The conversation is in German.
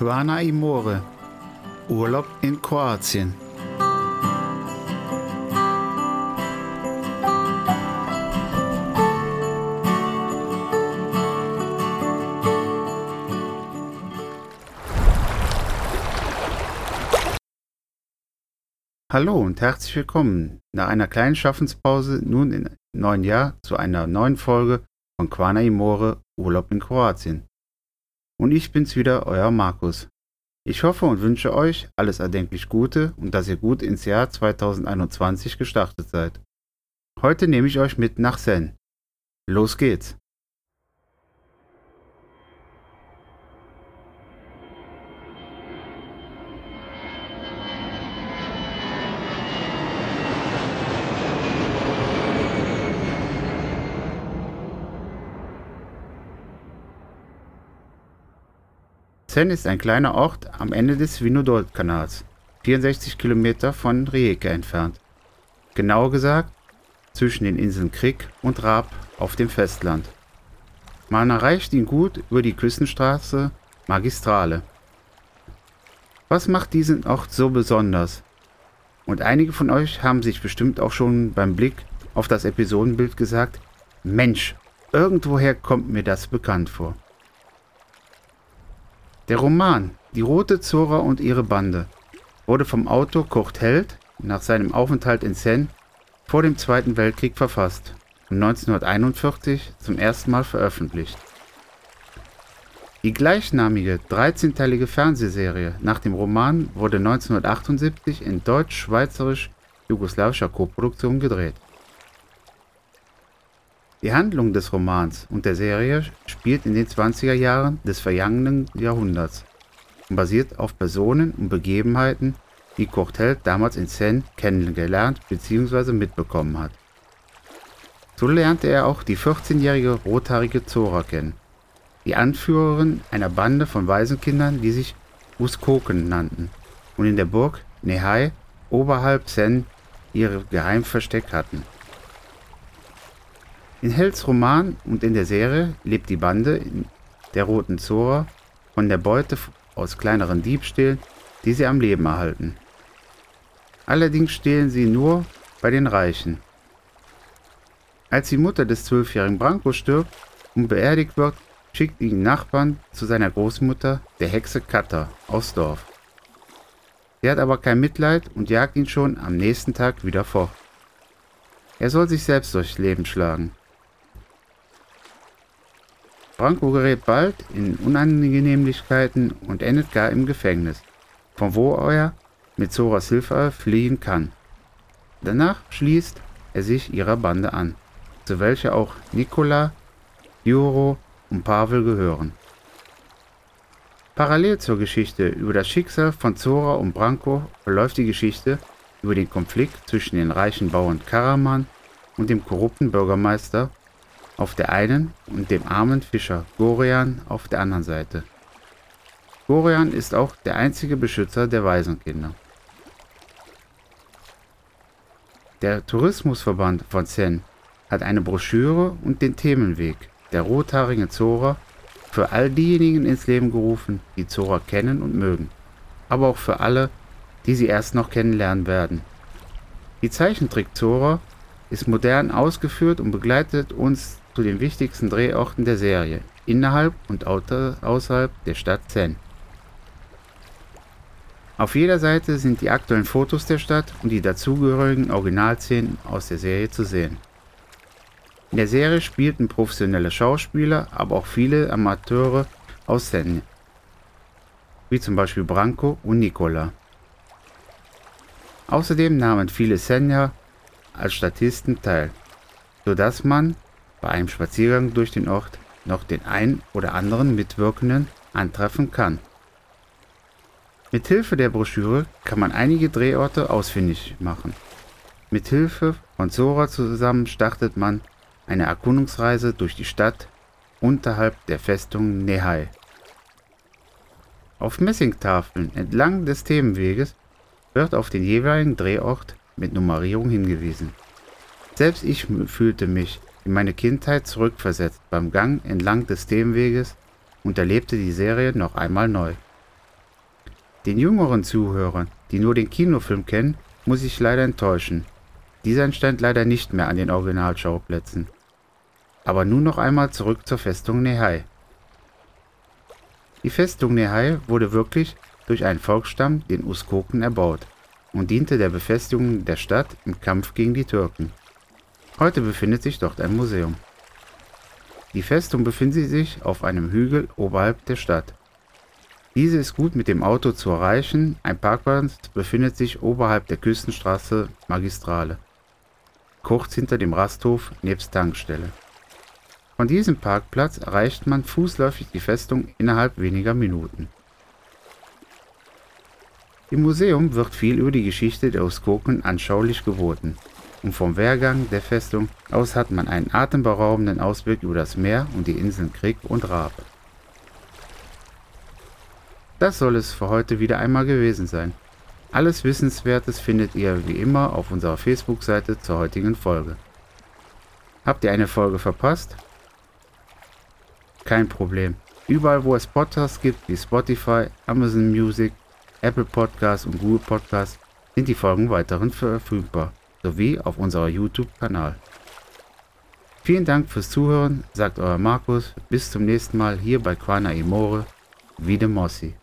Quana Imore. Urlaub in Kroatien. Hallo und herzlich willkommen nach einer kleinen Schaffenspause nun im neuen Jahr zu einer neuen Folge von Quana Imore Urlaub in Kroatien. Und ich bin's wieder, euer Markus. Ich hoffe und wünsche euch alles erdenklich Gute und dass ihr gut ins Jahr 2021 gestartet seid. Heute nehme ich euch mit nach Sen. Los geht's! Sen ist ein kleiner Ort am Ende des Vinodol-Kanals, 64 Kilometer von Rijeka entfernt. Genauer gesagt zwischen den Inseln Krik und Raab auf dem Festland. Man erreicht ihn gut über die Küstenstraße Magistrale. Was macht diesen Ort so besonders? Und einige von euch haben sich bestimmt auch schon beim Blick auf das Episodenbild gesagt, Mensch, irgendwoher kommt mir das bekannt vor. Der Roman Die Rote Zora und ihre Bande wurde vom Autor Kurt Held nach seinem Aufenthalt in Sen vor dem Zweiten Weltkrieg verfasst und 1941 zum ersten Mal veröffentlicht. Die gleichnamige 13-teilige Fernsehserie nach dem Roman wurde 1978 in deutsch-schweizerisch-jugoslawischer Koproduktion gedreht. Die Handlung des Romans und der Serie spielt in den 20er Jahren des vergangenen Jahrhunderts und basiert auf Personen und Begebenheiten, die Courtel damals in Seine kennengelernt bzw. mitbekommen hat. So lernte er auch die 14-jährige rothaarige Zora kennen, die Anführerin einer Bande von Waisenkindern, die sich Uskoken nannten und in der Burg Nehai oberhalb Sen ihr Geheimversteck hatten. In Hells Roman und in der Serie lebt die Bande der Roten Zora von der Beute aus kleineren Diebstählen, die sie am Leben erhalten. Allerdings stehlen sie nur bei den Reichen. Als die Mutter des zwölfjährigen Branko stirbt und beerdigt wird, schickt ihn Nachbarn zu seiner Großmutter, der Hexe Katta, aus Dorf. Sie hat aber kein Mitleid und jagt ihn schon am nächsten Tag wieder fort. Er soll sich selbst durchs Leben schlagen. Branko gerät bald in Unannehmlichkeiten und endet gar im Gefängnis, von wo er mit Zoras Hilfe fliehen kann. Danach schließt er sich ihrer Bande an, zu welcher auch Nikola, Juro und Pavel gehören. Parallel zur Geschichte über das Schicksal von Zora und Branko verläuft die Geschichte über den Konflikt zwischen den reichen Bauern Karaman und dem korrupten Bürgermeister auf der einen und dem armen Fischer Gorian auf der anderen Seite. Gorian ist auch der einzige Beschützer der Waisenkinder. Der Tourismusverband von Zen hat eine Broschüre und den Themenweg der rothaarigen Zora für all diejenigen ins Leben gerufen, die Zora kennen und mögen, aber auch für alle, die sie erst noch kennenlernen werden. Die Zeichentrick Zora ist modern ausgeführt und begleitet uns zu den wichtigsten Drehorten der Serie, innerhalb und außerhalb der Stadt Zen. Auf jeder Seite sind die aktuellen Fotos der Stadt und die dazugehörigen Originalszenen aus der Serie zu sehen. In der Serie spielten professionelle Schauspieler, aber auch viele Amateure aus Zen, wie zum Beispiel Branko und Nicola. Außerdem nahmen viele Senja als Statisten teil, sodass man bei einem Spaziergang durch den Ort noch den ein oder anderen Mitwirkenden antreffen kann. Mit Hilfe der Broschüre kann man einige Drehorte ausfindig machen. Mit Hilfe von Zora zusammen startet man eine Erkundungsreise durch die Stadt unterhalb der Festung Nehai. Auf Messingtafeln entlang des Themenweges wird auf den jeweiligen Drehort mit Nummerierung hingewiesen. Selbst ich fühlte mich in meine Kindheit zurückversetzt beim Gang entlang des Themenweges und erlebte die Serie noch einmal neu. Den jüngeren Zuhörern, die nur den Kinofilm kennen, muss ich leider enttäuschen. Dieser entstand leider nicht mehr an den Originalschauplätzen. Aber nun noch einmal zurück zur Festung Nehai. Die Festung Nehai wurde wirklich durch einen Volksstamm, den Uskoken, erbaut und diente der Befestigung der Stadt im Kampf gegen die Türken. Heute befindet sich dort ein Museum. Die Festung befindet sich auf einem Hügel oberhalb der Stadt. Diese ist gut mit dem Auto zu erreichen, ein Parkplatz befindet sich oberhalb der Küstenstraße Magistrale, kurz hinter dem Rasthof nebst Tankstelle. Von diesem Parkplatz erreicht man fußläufig die Festung innerhalb weniger Minuten. Im Museum wird viel über die Geschichte der Uskoken anschaulich geboten und vom Wehrgang der Festung aus hat man einen atemberaubenden Ausblick über das Meer und die Inseln Krieg und Raab. Das soll es für heute wieder einmal gewesen sein. Alles Wissenswertes findet ihr wie immer auf unserer Facebook-Seite zur heutigen Folge. Habt ihr eine Folge verpasst? Kein Problem. Überall, wo es Podcasts gibt, wie Spotify, Amazon Music, Apple Podcasts und Google Podcasts, sind die Folgen weiterhin verfügbar sowie auf unserer YouTube-Kanal. Vielen Dank fürs Zuhören, sagt euer Markus. Bis zum nächsten Mal hier bei Quana Imore, wie de Mossi.